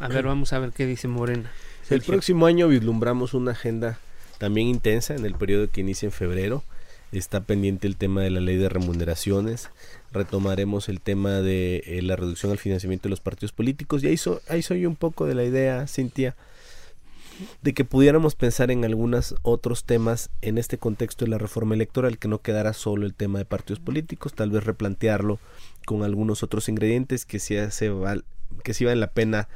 Speaker 1: A ver, vamos a ver qué dice Morena.
Speaker 4: El próximo año vislumbramos una agenda también intensa en el periodo que inicia en febrero. Está pendiente el tema de la ley de remuneraciones, retomaremos el tema de eh, la reducción al financiamiento de los partidos políticos y ahí, ahí soy un poco de la idea, Cintia, de que pudiéramos pensar en algunos otros temas en este contexto de la reforma electoral, que no quedara solo el tema de partidos políticos, tal vez replantearlo con algunos otros ingredientes que sí, hace que sí vale la pena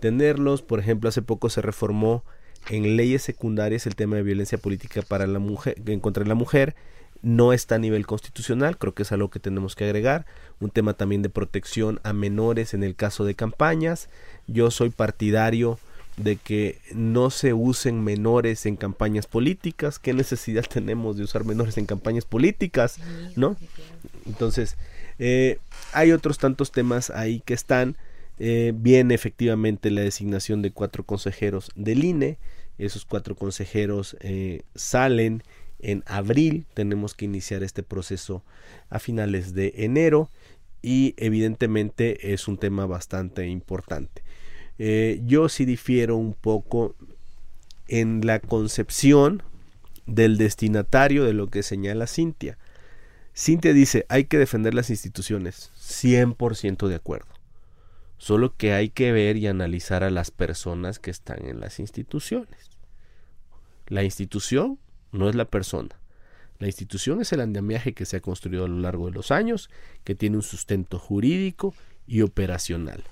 Speaker 4: tenerlos. Por ejemplo, hace poco se reformó en leyes secundarias el tema de violencia política para la mujer, en contra de la mujer no está a nivel constitucional, creo que es algo que tenemos que agregar, un tema también de protección a menores en el caso de campañas, yo soy partidario de que no se usen menores en campañas políticas, qué necesidad tenemos de usar menores en campañas políticas, ¿no? Entonces, eh, hay otros tantos temas ahí que están, eh, viene efectivamente la designación de cuatro consejeros del INE, esos cuatro consejeros eh, salen en abril tenemos que iniciar este proceso a finales de enero y evidentemente es un tema bastante importante. Eh, yo sí difiero un poco en la concepción del destinatario de lo que señala Cintia. Cintia dice, hay que defender las instituciones, 100% de acuerdo. Solo que hay que ver y analizar a las personas que están en las instituciones. La institución no es la persona. La institución es el andamiaje que se ha construido a lo largo de los años, que tiene un sustento jurídico y operacional.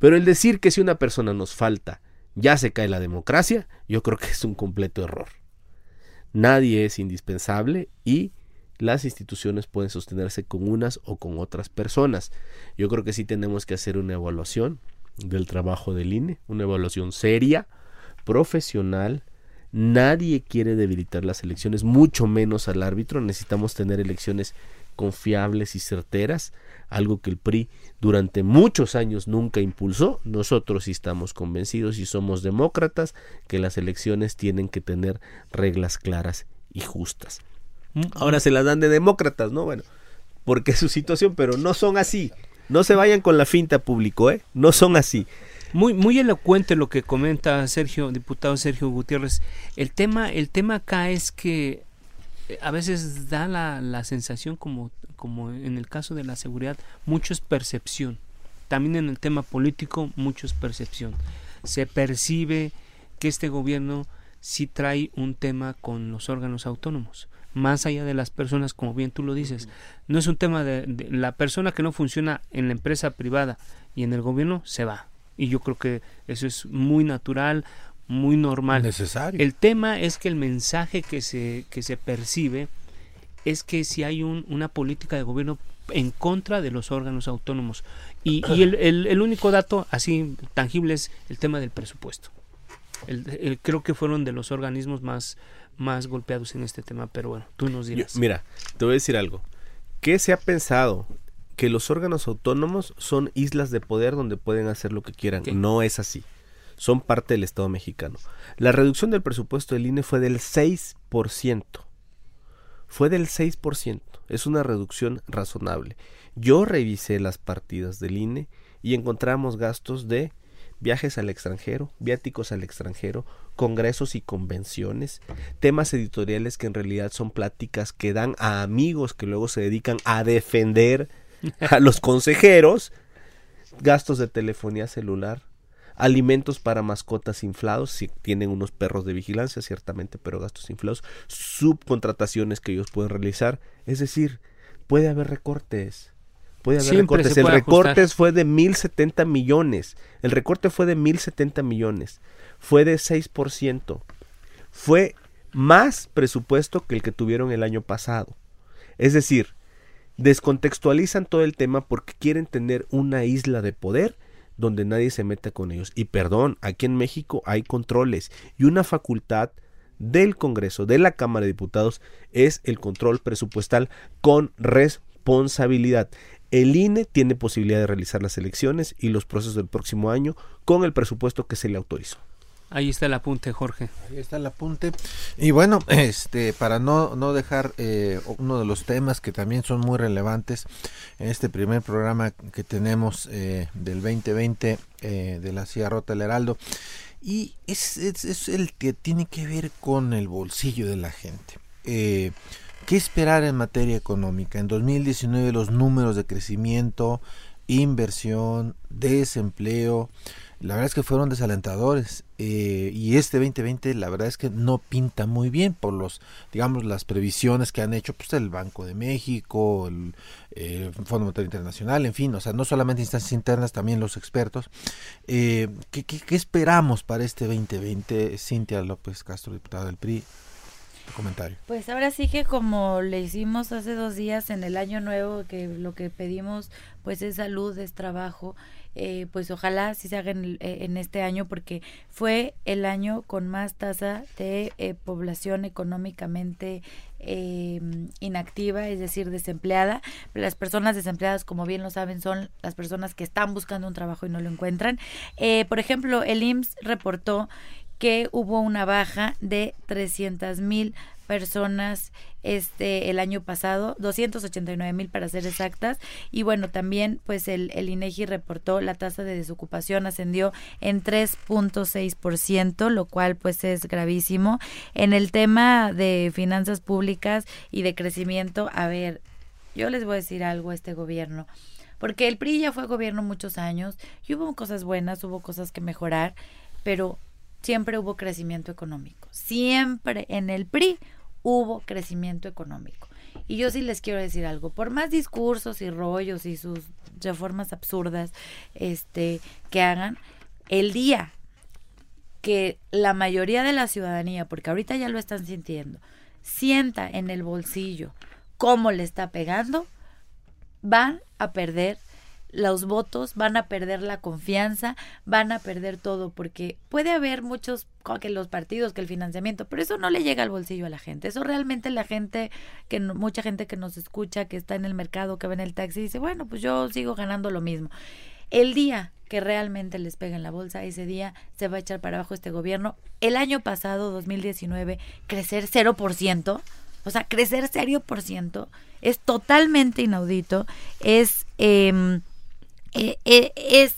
Speaker 4: Pero el decir que si una persona nos falta, ya se cae la democracia, yo creo que es un completo error. Nadie es indispensable y las instituciones pueden sostenerse con unas o con otras personas. Yo creo que sí tenemos que hacer una evaluación del trabajo del INE, una evaluación seria, profesional, Nadie quiere debilitar las elecciones, mucho menos al árbitro. Necesitamos tener elecciones confiables y certeras, algo que el PRI durante muchos años nunca impulsó. Nosotros sí estamos convencidos y somos demócratas que las elecciones tienen que tener reglas claras y justas. Mm. Ahora se las dan de demócratas, ¿no? Bueno, porque es su situación, pero no son así. No se vayan con la finta público, ¿eh? No son así.
Speaker 1: Muy, muy elocuente lo que comenta Sergio, diputado Sergio Gutiérrez. El tema, el tema acá es que eh, a veces da la, la sensación como, como en el caso de la seguridad, mucho es percepción. También en el tema político, mucho es percepción. Se percibe que este gobierno sí trae un tema con los órganos autónomos más allá de las personas, como bien tú lo dices. No es un tema de, de, la persona que no funciona en la empresa privada y en el gobierno se va y yo creo que eso es muy natural, muy normal.
Speaker 2: Necesario.
Speaker 1: El tema es que el mensaje que se, que se percibe es que si hay un, una política de gobierno en contra de los órganos autónomos. Y, y el, el, el, único dato así tangible es el tema del presupuesto. El, creo que fueron de los organismos más, más golpeados en este tema, pero bueno, tú nos dirás.
Speaker 4: Yo, mira, te voy a decir algo. ¿Qué se ha pensado que los órganos autónomos son islas de poder donde pueden hacer lo que quieran. No es así. Son parte del Estado mexicano. La reducción del presupuesto del INE fue del 6%. Fue del 6%. Es una reducción razonable. Yo revisé las partidas del INE y encontramos gastos de viajes al extranjero, viáticos al extranjero, congresos y convenciones, temas editoriales que en realidad son pláticas que dan a amigos que luego se dedican a defender a los consejeros, gastos de telefonía celular, alimentos para mascotas inflados, si tienen unos perros de vigilancia, ciertamente, pero gastos inflados, subcontrataciones que ellos pueden realizar, es decir, puede haber recortes. Puede haber recortes. El recorte fue de 1070 millones. El recorte fue de 1070 millones. Fue de 6%. Fue más presupuesto que el que tuvieron el año pasado. Es decir, descontextualizan todo el tema porque quieren tener una isla de poder donde nadie se meta con ellos. Y perdón, aquí en México hay controles y una facultad del Congreso, de la Cámara de Diputados, es el control presupuestal con responsabilidad. El INE tiene posibilidad de realizar las elecciones y los procesos del próximo año con el presupuesto que se le autorizó.
Speaker 1: Ahí está el apunte, Jorge.
Speaker 2: Ahí está el apunte. Y bueno, este, para no, no dejar eh, uno de los temas que también son muy relevantes en este primer programa que tenemos eh, del 2020 eh, de la Sierra Rota del Heraldo, y es, es, el que tiene que ver con el bolsillo de la gente. ¿Qué esperar en materia económica? En 2019 los números de crecimiento, inversión, desempleo, la verdad es que fueron desalentadores eh, y este 2020 la verdad es que no pinta muy bien por los digamos las previsiones que han hecho pues el Banco de México el, eh, Fondo Monetario Internacional en fin o sea no solamente instancias internas también los expertos eh, ¿qué, qué, esperamos para este 2020 Cintia López Castro diputada del PRI comentario.
Speaker 3: Pues ahora sí que como le hicimos hace dos días en el año nuevo, que lo que pedimos pues es salud, es trabajo, eh, pues ojalá sí se haga en, eh, en, este año porque fue el año con más tasa de eh, población económicamente inactiva, es decir, desempleada. Las personas desempleadas, como bien lo saben, son las personas que están buscando un trabajo y no lo encuentran. por ejemplo, el IMSS reportó que hubo una baja de 300 mil personas este el año pasado 289 mil para ser exactas. Y bueno también pues el, el INEGI reportó la tasa de desocupación ascendió en 3.6 por ciento lo cual pues es gravísimo. En el tema de finanzas públicas y de crecimiento a ver yo les voy a decir algo a este gobierno. Porque el PRI ya fue gobierno muchos años y hubo cosas buenas hubo cosas que mejorar pero siempre hubo crecimiento económico. Siempre en el PRI hubo crecimiento económico. Y yo sí les quiero decir algo, por más discursos y rollos y sus reformas absurdas este que hagan, el día que la mayoría de la ciudadanía, porque ahorita ya lo están sintiendo, sienta en el bolsillo cómo le está pegando, van a perder los votos, van a perder la confianza, van a perder todo, porque puede haber muchos, que los partidos, que el financiamiento, pero eso no le llega al bolsillo a la gente. Eso realmente la gente, que mucha gente que nos escucha, que está en el mercado, que ve en el taxi, dice, bueno, pues yo sigo ganando lo mismo. El día que realmente les pega en la bolsa, ese día se va a echar para abajo este gobierno. El año pasado, 2019, crecer 0%, o sea, crecer 0% es totalmente inaudito, es... Eh, eh, eh, es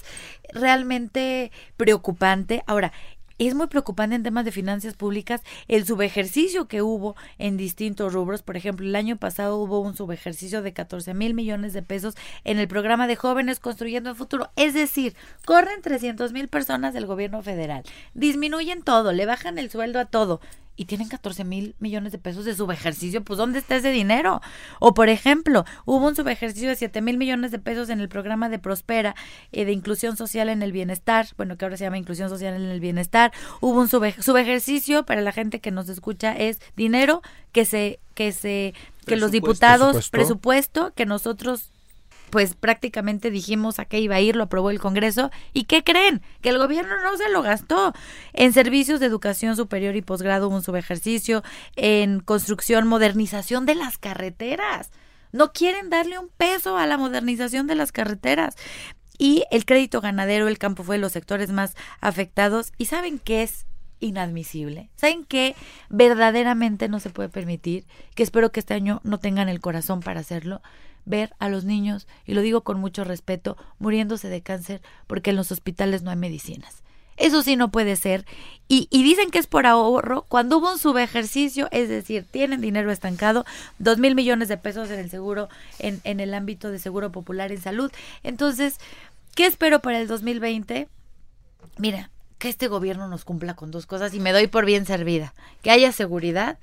Speaker 3: realmente preocupante. Ahora, es muy preocupante en temas de finanzas públicas el subejercicio que hubo en distintos rubros. Por ejemplo, el año pasado hubo un subejercicio de 14 mil millones de pesos en el programa de jóvenes construyendo el futuro. Es decir, corren 300 mil personas del gobierno federal, disminuyen todo, le bajan el sueldo a todo y tienen 14 mil millones de pesos de subejercicio, pues ¿dónde está ese dinero? O por ejemplo, hubo un subejercicio de 7 mil millones de pesos en el programa de Prospera eh, de inclusión social en el bienestar, bueno, que ahora se llama inclusión social en el bienestar, hubo un subejercicio para la gente que nos escucha es dinero que se que se que los diputados presupuesto que nosotros pues prácticamente dijimos a qué iba a ir, lo aprobó el Congreso. ¿Y qué creen? Que el gobierno no se lo gastó. En servicios de educación superior y posgrado un subejercicio, en construcción, modernización de las carreteras. No quieren darle un peso a la modernización de las carreteras. Y el crédito ganadero, el campo fue de los sectores más afectados. ¿Y saben qué es inadmisible. ¿Saben qué? Verdaderamente no se puede permitir, que espero que este año no tengan el corazón para hacerlo, ver a los niños, y lo digo con mucho respeto, muriéndose de cáncer porque en los hospitales no hay medicinas. Eso sí no puede ser. Y, y, dicen que es por ahorro. Cuando hubo un subejercicio, es decir, tienen dinero estancado, dos mil millones de pesos en el seguro, en, en el ámbito de seguro popular en salud. Entonces, ¿qué espero para el 2020? Mira, que este gobierno nos cumpla con dos cosas y me doy por bien servida. Que haya seguridad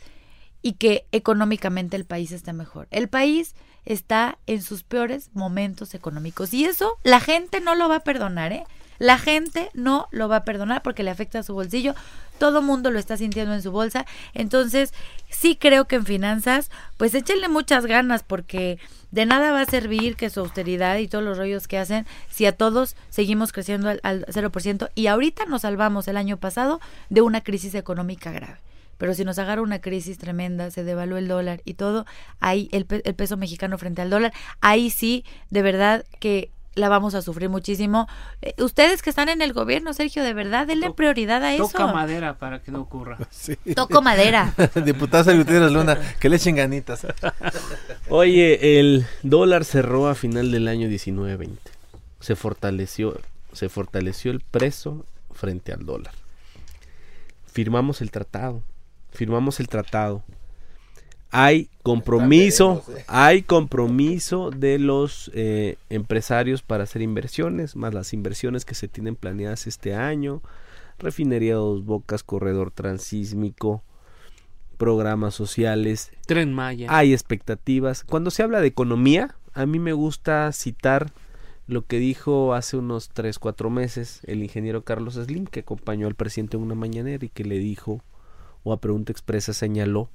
Speaker 3: y que económicamente el país esté mejor. El país está en sus peores momentos económicos y eso la gente no lo va a perdonar, ¿eh? La gente no lo va a perdonar porque le afecta a su bolsillo. Todo mundo lo está sintiendo en su bolsa. Entonces, sí creo que en finanzas, pues échenle muchas ganas porque de nada va a servir que su austeridad y todos los rollos que hacen si a todos seguimos creciendo al, al 0%. Y ahorita nos salvamos el año pasado de una crisis económica grave pero si nos agarra una crisis tremenda, se devaluó el dólar y todo, ahí el, el, peso mexicano frente al dólar, ahí sí, de verdad que la vamos a sufrir muchísimo. Eh, ustedes que están en el gobierno, Sergio, de verdad, denle prioridad a eso.
Speaker 1: Toca madera para que no ocurra.
Speaker 3: Sí. Toco madera.
Speaker 2: Diputada Gutiérrez Luna, que le echen ganitas.
Speaker 4: Oye, el dólar cerró a final del año 19-20. Se fortaleció, se fortaleció el precio frente al dólar. Firmamos el tratado. Firmamos el tratado hay compromiso, hay compromiso de los eh, empresarios para hacer inversiones, más las inversiones que se tienen planeadas este año, refinería Dos Bocas, corredor transísmico, programas sociales,
Speaker 1: Tren Maya.
Speaker 4: Hay expectativas. Cuando se habla de economía, a mí me gusta citar lo que dijo hace unos 3, 4 meses el ingeniero Carlos Slim, que acompañó al presidente en una mañanera y que le dijo, a pregunta expresa señaló,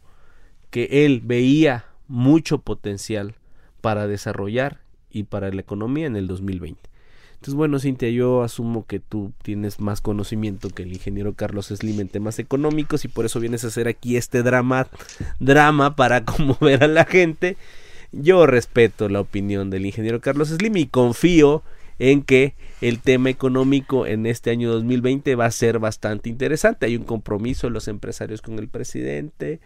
Speaker 4: que él veía mucho potencial para desarrollar y para la economía en el 2020. Entonces, bueno, Cintia, yo asumo que tú tienes más conocimiento que el ingeniero Carlos Slim en temas económicos y por eso vienes a hacer aquí este drama, drama para conmover a la gente. Yo respeto la opinión del ingeniero Carlos Slim y confío en que el tema económico en este año 2020 va a ser bastante interesante. Hay un compromiso de los empresarios con el presidente,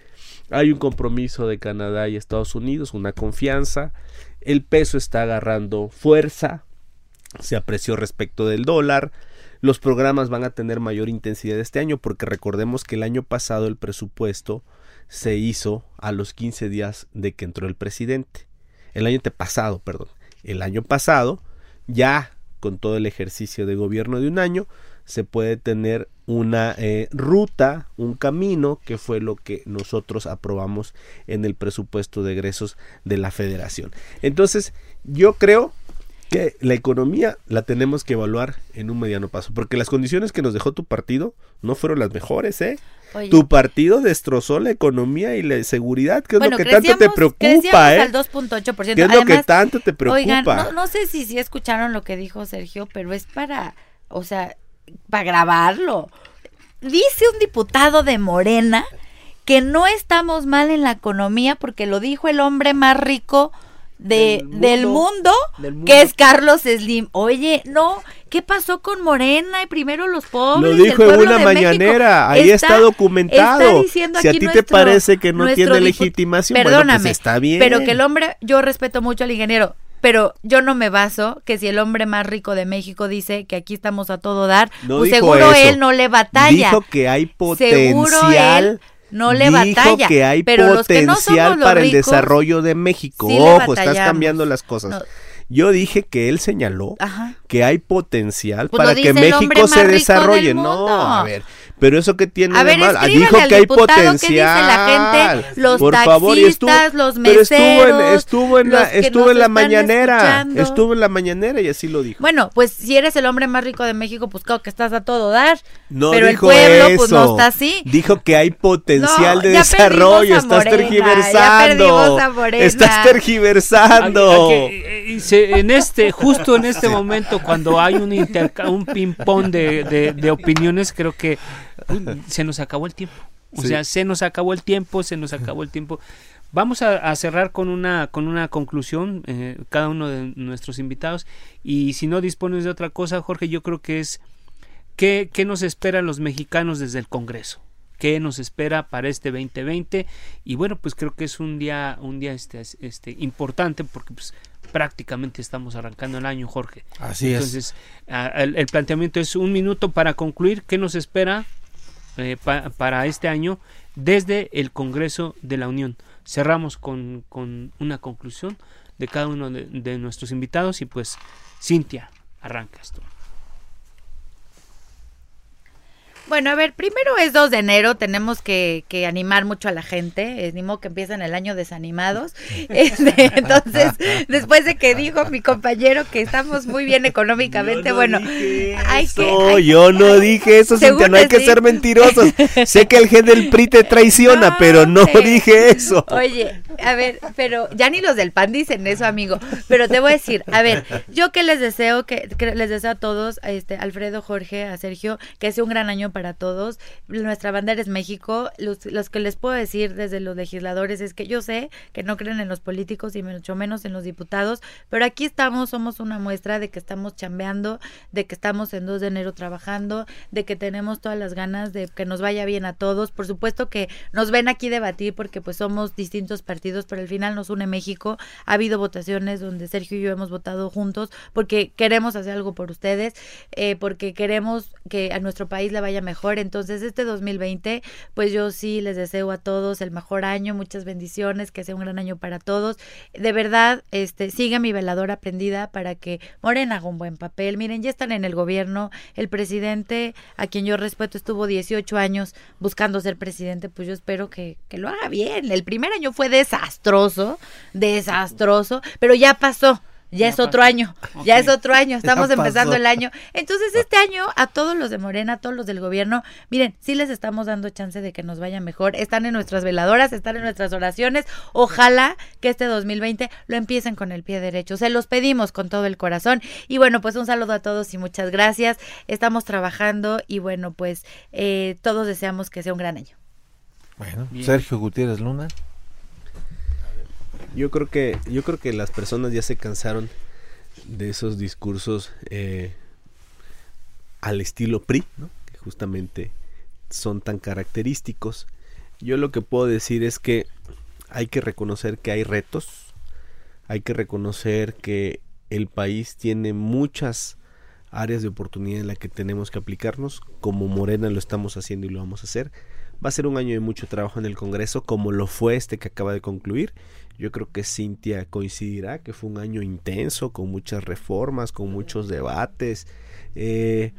Speaker 4: hay un compromiso de Canadá y Estados Unidos, una confianza. El peso está agarrando fuerza, se apreció respecto del dólar. Los programas van a tener mayor intensidad este año porque recordemos que el año pasado el presupuesto se hizo a los 15 días de que entró el presidente. El año pasado, perdón. El año pasado, ya con todo el ejercicio de gobierno de un año, se puede tener una eh, ruta, un camino, que fue lo que nosotros aprobamos en el presupuesto de egresos de la federación. Entonces, yo creo que la economía la tenemos que evaluar en un mediano paso, porque las condiciones que nos dejó tu partido no fueron las mejores, ¿eh? Oye. Tu partido destrozó la economía y la seguridad, que es
Speaker 3: bueno,
Speaker 4: lo que tanto te preocupa, ¿eh?
Speaker 3: al 2.8%.
Speaker 4: ¿Qué es lo que tanto te preocupa?
Speaker 3: Oigan, no, no sé si, si escucharon lo que dijo Sergio, pero es para, o sea, para grabarlo. Dice un diputado de Morena que no estamos mal en la economía porque lo dijo el hombre más rico de, del, mundo, del, mundo, del, mundo, que es Carlos Slim. Oye, no, ¿qué pasó con Morena y primero los pobres?
Speaker 4: Lo dijo en una mañanera, ahí está, está documentado. Está si a ti nuestro, te parece que no tiene legitimación,
Speaker 3: perdóname,
Speaker 4: bueno, pues está bien.
Speaker 3: Pero que el hombre, yo respeto mucho al ingeniero, pero yo no me baso que si el hombre más rico de México dice que aquí estamos a todo dar,
Speaker 4: no
Speaker 3: pues seguro
Speaker 4: eso.
Speaker 3: él no le batalla.
Speaker 4: Dijo que hay potencial.
Speaker 3: no le
Speaker 4: dijo
Speaker 3: batalla.
Speaker 4: que hay
Speaker 3: pero
Speaker 4: potencial
Speaker 3: los que no somos los
Speaker 4: para el
Speaker 3: ricos,
Speaker 4: desarrollo de México.
Speaker 3: sí
Speaker 4: Ojo, estás cambiando las cosas.
Speaker 3: No.
Speaker 4: Yo dije que él señaló
Speaker 3: Ajá.
Speaker 4: que hay potencial
Speaker 3: Pues
Speaker 4: para que México se desarrolle. No, a ver. Pero eso que tiene
Speaker 3: A
Speaker 4: de
Speaker 3: ver,
Speaker 4: mal. Ah, Dijo que hay potencial.
Speaker 3: dice la gente, los
Speaker 4: Por favor, y estuvo-
Speaker 3: taxistas, los
Speaker 4: pero estuvo en,
Speaker 3: meseros,
Speaker 4: estuvo en la,
Speaker 3: que
Speaker 4: estuvo en la mañanera.
Speaker 3: escuchando.
Speaker 4: Estuvo en la mañanera y así lo dijo.
Speaker 3: Bueno, pues si eres el hombre más rico de México, pues claro que estás a todo dar.
Speaker 4: No
Speaker 3: pero el
Speaker 4: dijo
Speaker 3: pueblo,
Speaker 4: eso.
Speaker 3: pues no está así.
Speaker 4: Dijo que hay potencial
Speaker 3: No,
Speaker 4: de desarrollo.
Speaker 3: a
Speaker 4: Estás
Speaker 3: Morena,
Speaker 4: tergiversando.
Speaker 3: a.
Speaker 4: Estás tergiversando.
Speaker 1: Eh, se- en este, justo en este momento, cuando hay un interca- un ping-pong de, de- de opiniones, creo que se nos acabó el tiempo. O
Speaker 4: Sí.
Speaker 1: sea, se nos acabó el tiempo, se nos acabó el tiempo. Vamos a, a cerrar con una, con una conclusión, eh, cada uno de nuestros invitados. Y si no dispones de otra cosa, Jorge, yo creo que es ¿qué, qué nos esperan los mexicanos desde el Congreso? qué nos espera para este 2020 y bueno pues creo que es un día un día este este importante porque pues prácticamente estamos arrancando el año Jorge
Speaker 2: así
Speaker 1: entonces el, el, planteamiento es un minuto para concluir qué nos espera eh, pa, para este año desde el Congreso de la Unión. Cerramos con, con una conclusión de cada uno de, de nuestros invitados y pues Cintia arranca esto
Speaker 3: Bueno, a ver, primero es 2 de enero, tenemos que, que animar mucho a la gente, es ni modo que empiezan el año desanimados. Este, entonces, después de que dijo mi compañero que estamos muy bien económicamente,
Speaker 4: no
Speaker 3: bueno,
Speaker 4: hay eso, que... Hay, yo no dije eso, Cintia, no hay que ser mentirosos. sé que el gen del PRI te traiciona, no, pero no dije eso.
Speaker 3: Oye, a ver, pero ya ni los del PAN dicen eso, amigo. Pero te voy a decir, a ver, yo que les deseo, que, que les deseo a todos, a este, Alfredo, Jorge, a Sergio, que sea un gran año para todos. Nuestra bandera es México. Los, los, que les puedo decir desde los legisladores es que yo sé que no creen en los políticos y mucho menos en los diputados, pero aquí estamos, somos una muestra de que estamos chambeando, de que estamos en 2 de enero trabajando, de que tenemos todas las ganas de que nos vaya bien a todos. Por supuesto que nos ven aquí debatir porque pues somos distintos partidos, pero al final nos une México. Ha habido votaciones donde Sergio y yo hemos votado juntos porque queremos hacer algo por ustedes, eh, porque queremos que a nuestro país le vaya mejor. Entonces, este 2020, pues yo sí les deseo a todos el mejor año, muchas bendiciones, que sea un gran año para todos. De verdad, este, siga mi veladora prendida para que Morena haga un buen papel. Miren, ya están en el gobierno. El presidente, a quien yo respeto, estuvo 18 años buscando ser presidente, pues yo espero que, que lo haga bien. El primer año fue desastroso, desastroso, pero ya pasó. Ya, ya, es otro pasó. año, okay. ya es otro año, estamos ya empezando el año. Entonces, este año, a todos los de Morena, a todos los del gobierno, miren, sí les estamos dando chance de que nos vaya mejor. Están en nuestras veladoras, están en nuestras oraciones. Ojalá que este 2020 lo empiecen con el pie derecho. Se los pedimos con todo el corazón. Y bueno, pues un saludo a todos y muchas gracias. Estamos trabajando y bueno, pues eh, todos deseamos que sea un gran año.
Speaker 2: Bueno, Bien. Sergio Gutiérrez Luna.
Speaker 4: Yo creo que yo creo que las personas ya se cansaron de esos discursos eh, al estilo PRI, ¿no? que justamente son tan característicos. Yo lo que puedo decir es que hay que reconocer que hay retos, hay que reconocer que el país tiene muchas áreas de oportunidad en las que tenemos que aplicarnos, como Morena lo estamos haciendo y lo vamos a hacer. Va a ser un año de mucho trabajo en el Congreso, como lo fue este que acaba de concluir. Yo creo que Cintia coincidirá que fue un año intenso, con muchas reformas, con muchos debates, eh,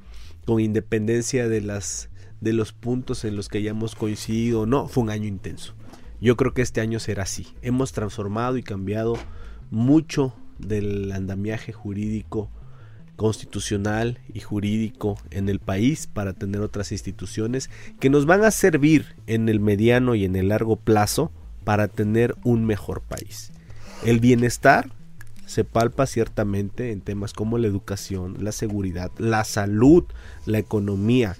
Speaker 4: con independencia de las de los puntos en los que hayamos coincidido. No, fue un año intenso. Yo creo que este año será así. Hemos transformado y cambiado mucho del andamiaje jurídico constitucional y jurídico en el país para tener otras instituciones que nos van a servir en el mediano y en el largo plazo para tener un mejor país. El bienestar se palpa ciertamente en temas como la educación, la seguridad, la salud, la economía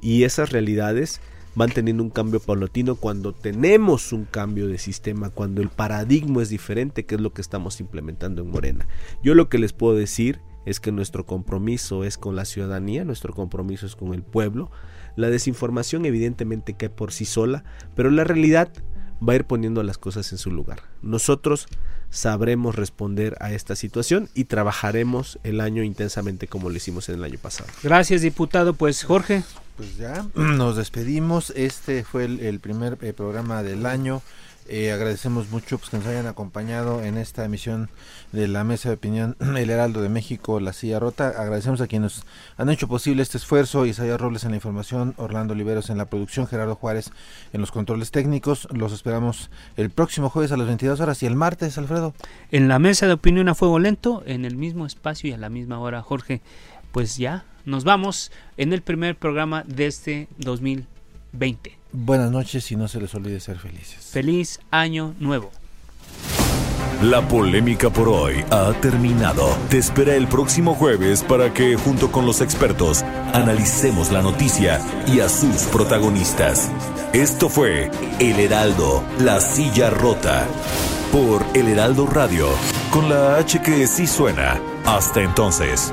Speaker 4: y esas realidades van teniendo un cambio paulatino cuando tenemos un cambio de sistema, cuando el paradigma es diferente, que es lo que estamos implementando en Morena. Yo lo que les puedo decir es que nuestro compromiso es con la ciudadanía, nuestro compromiso es con el pueblo. La desinformación evidentemente cae por sí sola, pero la realidad va a ir poniendo las cosas en su lugar. Nosotros sabremos responder a esta situación y trabajaremos el año intensamente como lo hicimos en el año pasado.
Speaker 1: Gracias, diputado. Pues Jorge.
Speaker 2: Pues ya nos despedimos. Este fue el, el primer eh, programa del año. Eh, agradecemos mucho pues, que nos hayan acompañado en esta emisión de la Mesa de Opinión El Heraldo de México, La Silla Rota. Agradecemos a quienes han hecho posible este esfuerzo, Isaías Robles en la información, Orlando Oliveros en la producción, Gerardo Juárez en los controles técnicos. Los esperamos el próximo jueves a las 22 horas y el martes, Alfredo.
Speaker 1: En la Mesa de Opinión a Fuego Lento, en el mismo espacio y a la misma hora, Jorge. Pues ya, nos vamos en el primer programa de este 2020.
Speaker 2: Buenas noches y no se les olvide ser felices.
Speaker 1: Feliz año nuevo.
Speaker 5: La polémica por hoy ha terminado. Te espera el próximo jueves para que, junto con los expertos, analicemos la noticia y a sus protagonistas. Esto fue El Heraldo, la silla rota. Por El Heraldo Radio, con la H que sí suena. Hasta entonces.